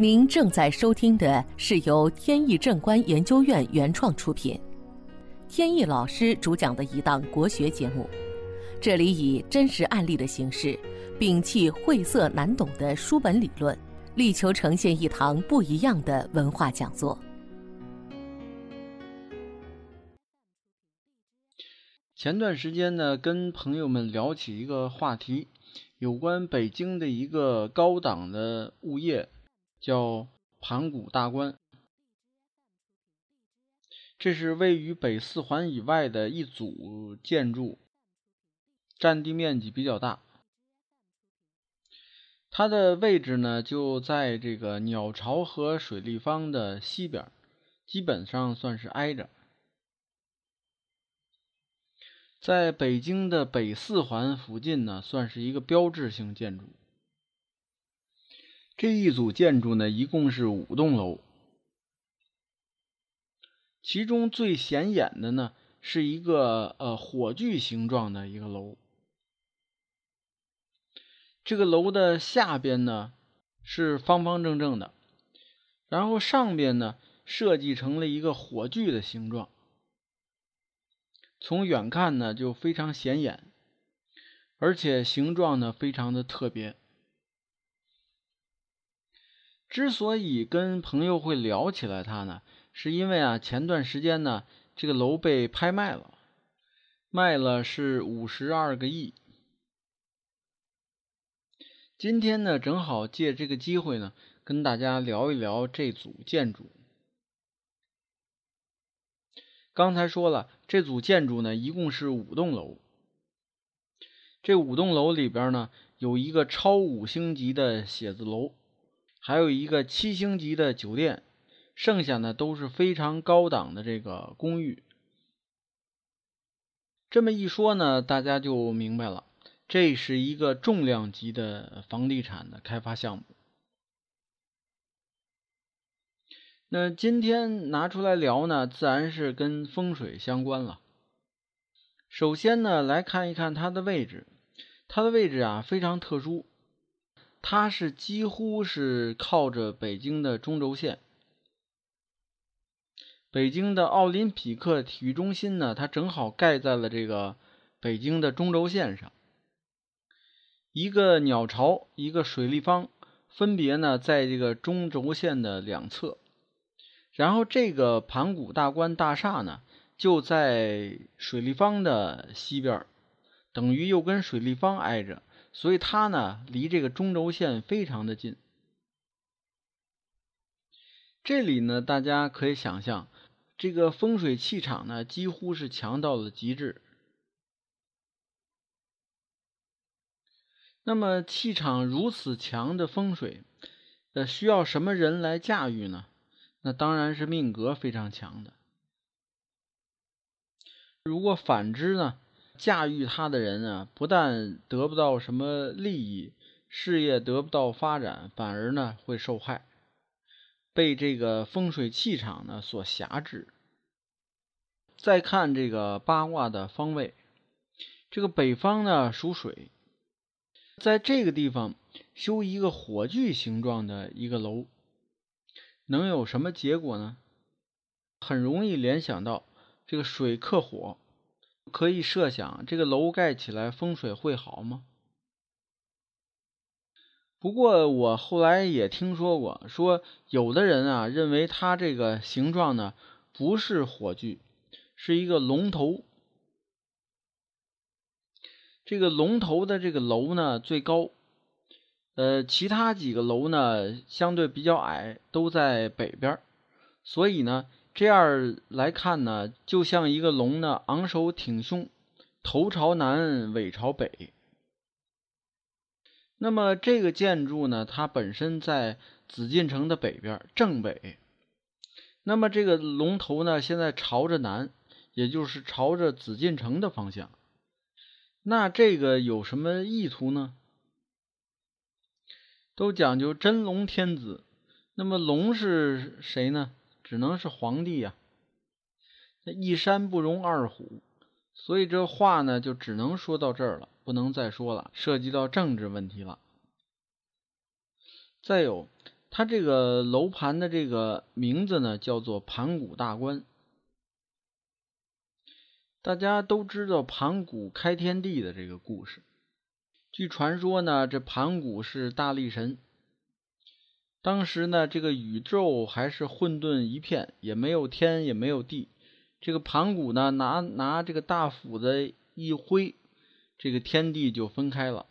您正在收听的是由天意正观研究院原创出品，天意老师主讲的一档国学节目。这里以真实案例的形式，摒弃晦涩难懂的书本理论，力求呈现一堂不一样的文化讲座。前段时间呢，跟朋友们聊起一个话题，有关北京的一个高档的物业，叫盘古大观。这是位于北四环以外的一组建筑，占地面积比较大。它的位置呢，就在这个鸟巢和水立方的西边，基本上算是挨着。在北京的北四环附近呢，算是一个标志性建筑。这一组建筑呢，一共是五栋楼，其中最显眼的呢，是一个呃火炬形状的一个楼。这个楼的下边呢是方方正正的，然后上边呢设计成了一个火炬的形状。从远看呢，就非常显眼，而且形状呢非常的特别。之所以跟朋友会聊起来它呢，是因为啊前段时间呢这个楼被拍卖了，卖了是五十二个亿。今天呢正好借这个机会呢，跟大家聊一聊这组建筑。刚才说了，这组建筑呢，一共是五栋楼。这五栋楼里边呢，有一个超五星级的写字楼，还有一个七星级的酒店，剩下呢都是非常高档的这个公寓。这么一说呢，大家就明白了，这是一个重量级的房地产的开发项目。那今天拿出来聊呢，自然是跟风水相关了。首先呢，来看一看它的位置。它的位置啊非常特殊，它是几乎是靠着北京的中轴线。北京的奥林匹克体育中心呢，它正好盖在了这个北京的中轴线上。一个鸟巢，一个水立方，分别呢在这个中轴线的两侧。然后这个盘古大观大厦呢，就在水立方的西边，等于又跟水立方挨着，所以它呢离这个中轴线非常的近。这里呢，大家可以想象，这个风水气场呢几乎是强到了极致。那么气场如此强的风水，呃，需要什么人来驾驭呢？那当然是命格非常强的。如果反之呢？驾驭他的人呢，不但得不到什么利益，事业得不到发展，反而呢会受害，被这个风水气场呢所辖制。再看这个八卦的方位，这个北方呢属水，在这个地方修一个火炬形状的一个楼。能有什么结果呢？很容易联想到这个水克火，可以设想这个楼盖起来风水会好吗？不过我后来也听说过，说有的人啊认为它这个形状呢不是火炬，是一个龙头。这个龙头的这个楼呢最高。呃，其他几个楼呢，相对比较矮，都在北边，所以呢，这样来看呢，就像一个龙呢，昂首挺胸，头朝南，尾朝北。那么这个建筑呢，它本身在紫禁城的北边，正北。那么这个龙头呢，现在朝着南，也就是朝着紫禁城的方向。那这个有什么意图呢？都讲究真龙天子，那么龙是谁呢？只能是皇帝呀。那一山不容二虎，所以这话呢就只能说到这儿了，不能再说了，涉及到政治问题了。再有，它这个楼盘的这个名字呢，叫做盘古大观。大家都知道盘古开天地的这个故事。据传说呢，这盘古是大力神。当时呢，这个宇宙还是混沌一片，也没有天，也没有地。这个盘古呢，拿拿这个大斧子一挥，这个天地就分开了。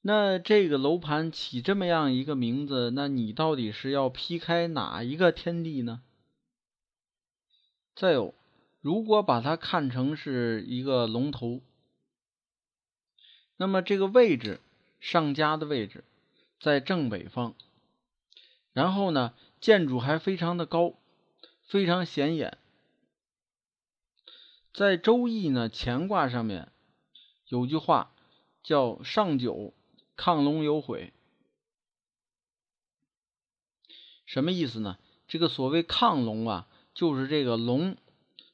那这个楼盘起这么样一个名字，那你到底是要劈开哪一个天地呢？再有。如果把它看成是一个龙头，那么这个位置上家的位置在正北方，然后呢，建筑还非常的高，非常显眼。在《周易》呢乾卦上面有句话叫“上九亢龙有悔”，什么意思呢？这个所谓亢龙啊，就是这个龙。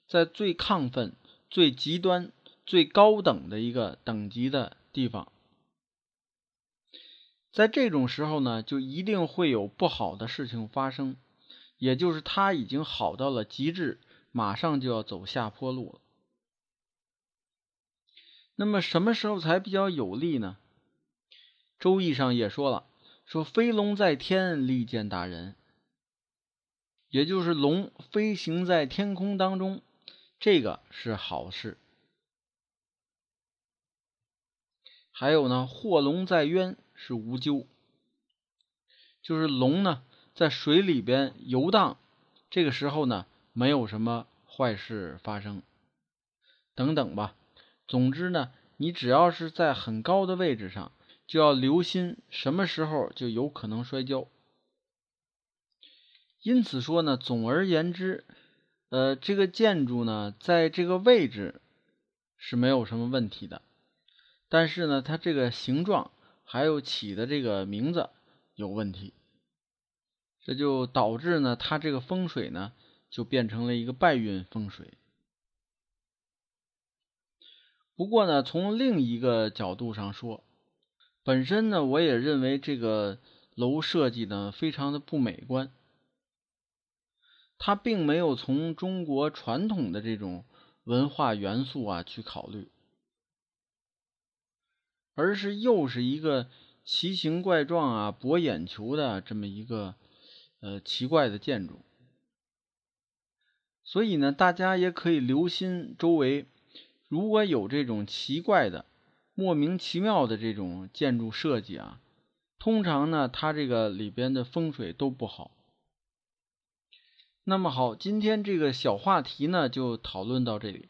在最亢奋、最极端、最高等的一个等级的地方，在这种时候呢，就一定会有不好的事情发生，也就是他已经好到了极致，马上就要走下坡路了。那么什么时候才比较有利呢？《周易》上也说了，说飞龙在天，利见大人，也就是龙飞行在天空当中。这个是好事。还有呢，祸龙在渊是无咎，就是龙呢在水里边游荡，这个时候呢没有什么坏事发生，等等吧。总之呢，你只要是在很高的位置上，就要留心什么时候就有可能摔跤。因此说呢，总而言之。呃，这个建筑呢，在这个位置是没有什么问题的，但是呢，它这个形状还有起的这个名字有问题，这就导致呢，它这个风水呢就变成了一个败运风水。不过呢，从另一个角度上说，本身呢，我也认为这个楼设计呢非常的不美观。他并没有从中国传统的这种文化元素啊去考虑，而是又是一个奇形怪状啊、博眼球的这么一个呃奇怪的建筑。所以呢，大家也可以留心周围，如果有这种奇怪的、莫名其妙的这种建筑设计啊，通常呢，它这个里边的风水都不好。那么好，今天这个小话题呢，就讨论到这里。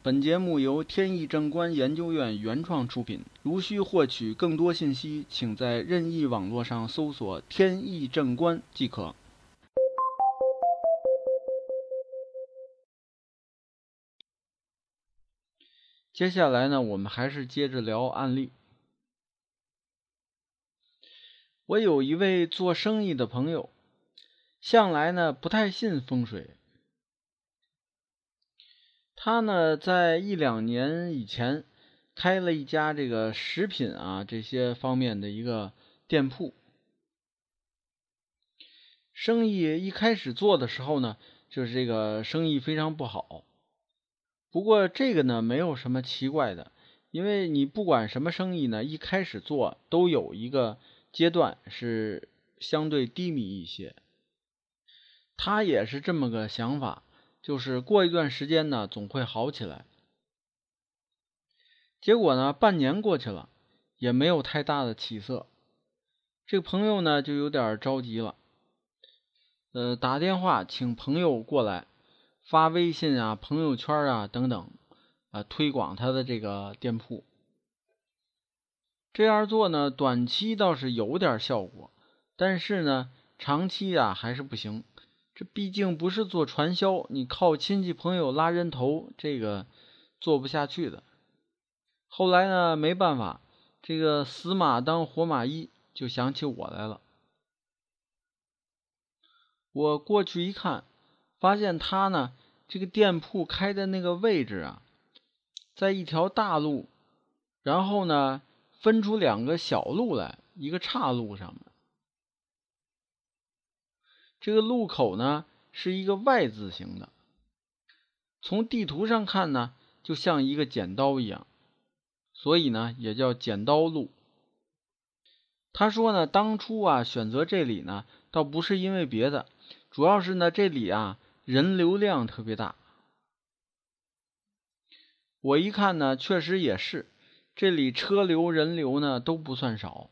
本节目由天意正观研究院原创出品。如需获取更多信息，请在任意网络上搜索“天意正观”即可。接下来呢，我们还是接着聊案例。我有一位做生意的朋友。向来呢不太信风水，他呢在一两年以前开了一家这个食品啊这些方面的一个店铺，生意一开始做的时候呢，就是这个生意非常不好。不过这个呢没有什么奇怪的，因为你不管什么生意呢，一开始做都有一个阶段是相对低迷一些。他也是这么个想法，就是过一段时间呢，总会好起来。结果呢，半年过去了，也没有太大的起色。这个朋友呢，就有点着急了，呃，打电话请朋友过来，发微信啊、朋友圈啊等等，啊，推广他的这个店铺。这样做呢，短期倒是有点效果，但是呢，长期啊还是不行。这毕竟不是做传销，你靠亲戚朋友拉人头，这个做不下去的。后来呢，没办法，这个死马当活马医，就想起我来了。我过去一看，发现他呢，这个店铺开的那个位置啊，在一条大路，然后呢，分出两个小路来，一个岔路上。这个路口呢是一个 Y 字形的，从地图上看呢，就像一个剪刀一样，所以呢也叫剪刀路。他说呢，当初啊选择这里呢，倒不是因为别的，主要是呢这里啊人流量特别大。我一看呢，确实也是，这里车流人流呢都不算少。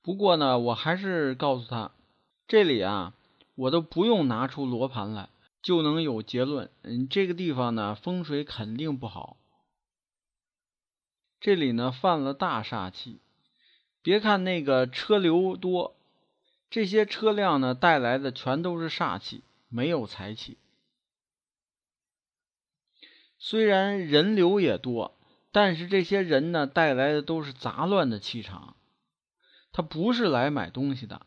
不过呢，我还是告诉他。这里啊，我都不用拿出罗盘来，就能有结论。嗯，这个地方呢，风水肯定不好。这里呢，犯了大煞气。别看那个车流多，这些车辆呢带来的全都是煞气，没有财气。虽然人流也多，但是这些人呢带来的都是杂乱的气场，他不是来买东西的。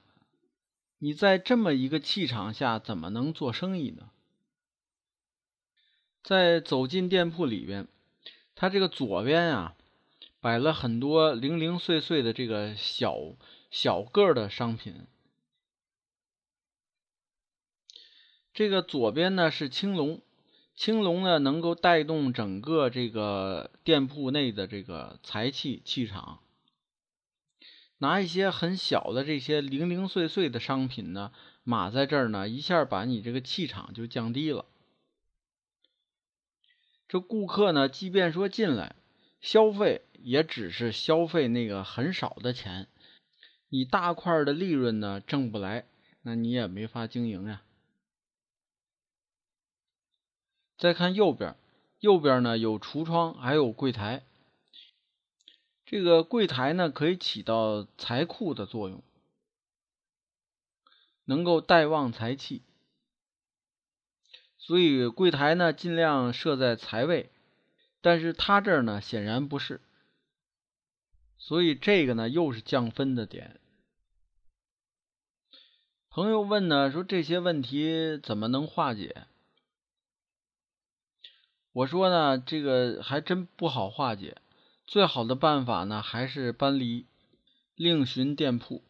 你在这么一个气场下，怎么能做生意呢？在走进店铺里边，他这个左边啊，摆了很多零零碎碎的这个小小个的商品。这个左边呢是青龙，青龙呢能够带动整个这个店铺内的这个财气气场。拿一些很小的这些零零碎碎的商品呢，码在这儿呢，一下把你这个气场就降低了。这顾客呢，即便说进来消费，也只是消费那个很少的钱，你大块的利润呢挣不来，那你也没法经营呀。再看右边，右边呢有橱窗，还有柜台。这个柜台呢，可以起到财库的作用，能够带旺财气，所以柜台呢尽量设在财位，但是他这儿呢显然不是，所以这个呢又是降分的点。朋友问呢，说这些问题怎么能化解？我说呢，这个还真不好化解。最好的办法呢，还是搬离，另寻店铺。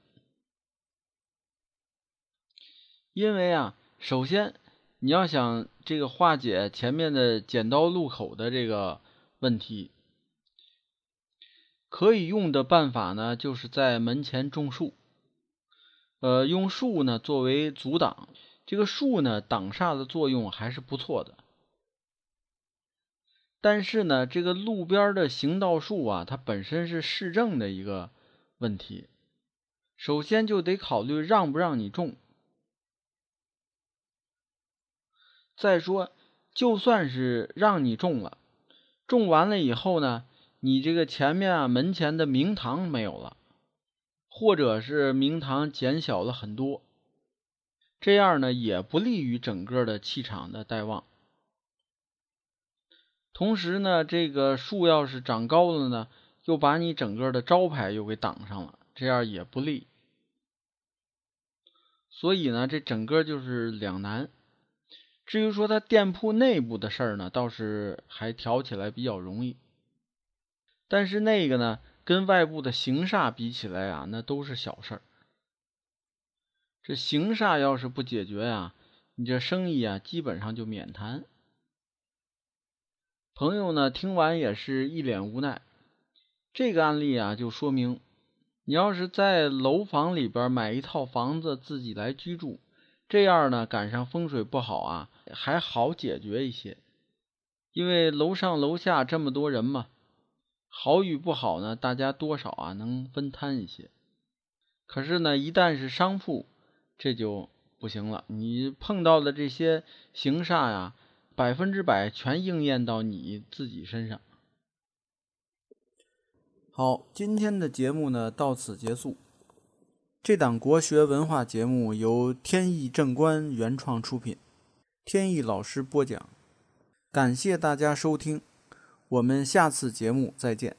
因为啊，首先你要想这个化解前面的剪刀路口的这个问题，可以用的办法呢，就是在门前种树，呃，用树呢作为阻挡，这个树呢挡煞的作用还是不错的。但是呢，这个路边的行道树啊，它本身是市政的一个问题，首先就得考虑让不让你种。再说，就算是让你种了，种完了以后呢，你这个前面啊门前的明堂没有了，或者是明堂减小了很多，这样呢也不利于整个的气场的带旺。同时呢，这个树要是长高了呢，又把你整个的招牌又给挡上了，这样也不利。所以呢，这整个就是两难。至于说他店铺内部的事儿呢，倒是还调起来比较容易。但是那个呢，跟外部的行煞比起来啊，那都是小事儿。这行煞要是不解决呀，你这生意啊，基本上就免谈。朋友呢，听完也是一脸无奈。这个案例啊，就说明你要是在楼房里边买一套房子自己来居住，这样呢，赶上风水不好啊，还好解决一些。因为楼上楼下这么多人嘛，好与不好呢，大家多少啊能分摊一些。可是呢，一旦是商铺，这就不行了。你碰到的这些行煞呀。百分之百全应验到你自己身上。好，今天的节目呢到此结束。这档国学文化节目由天意正观原创出品，天意老师播讲。感谢大家收听，我们下次节目再见。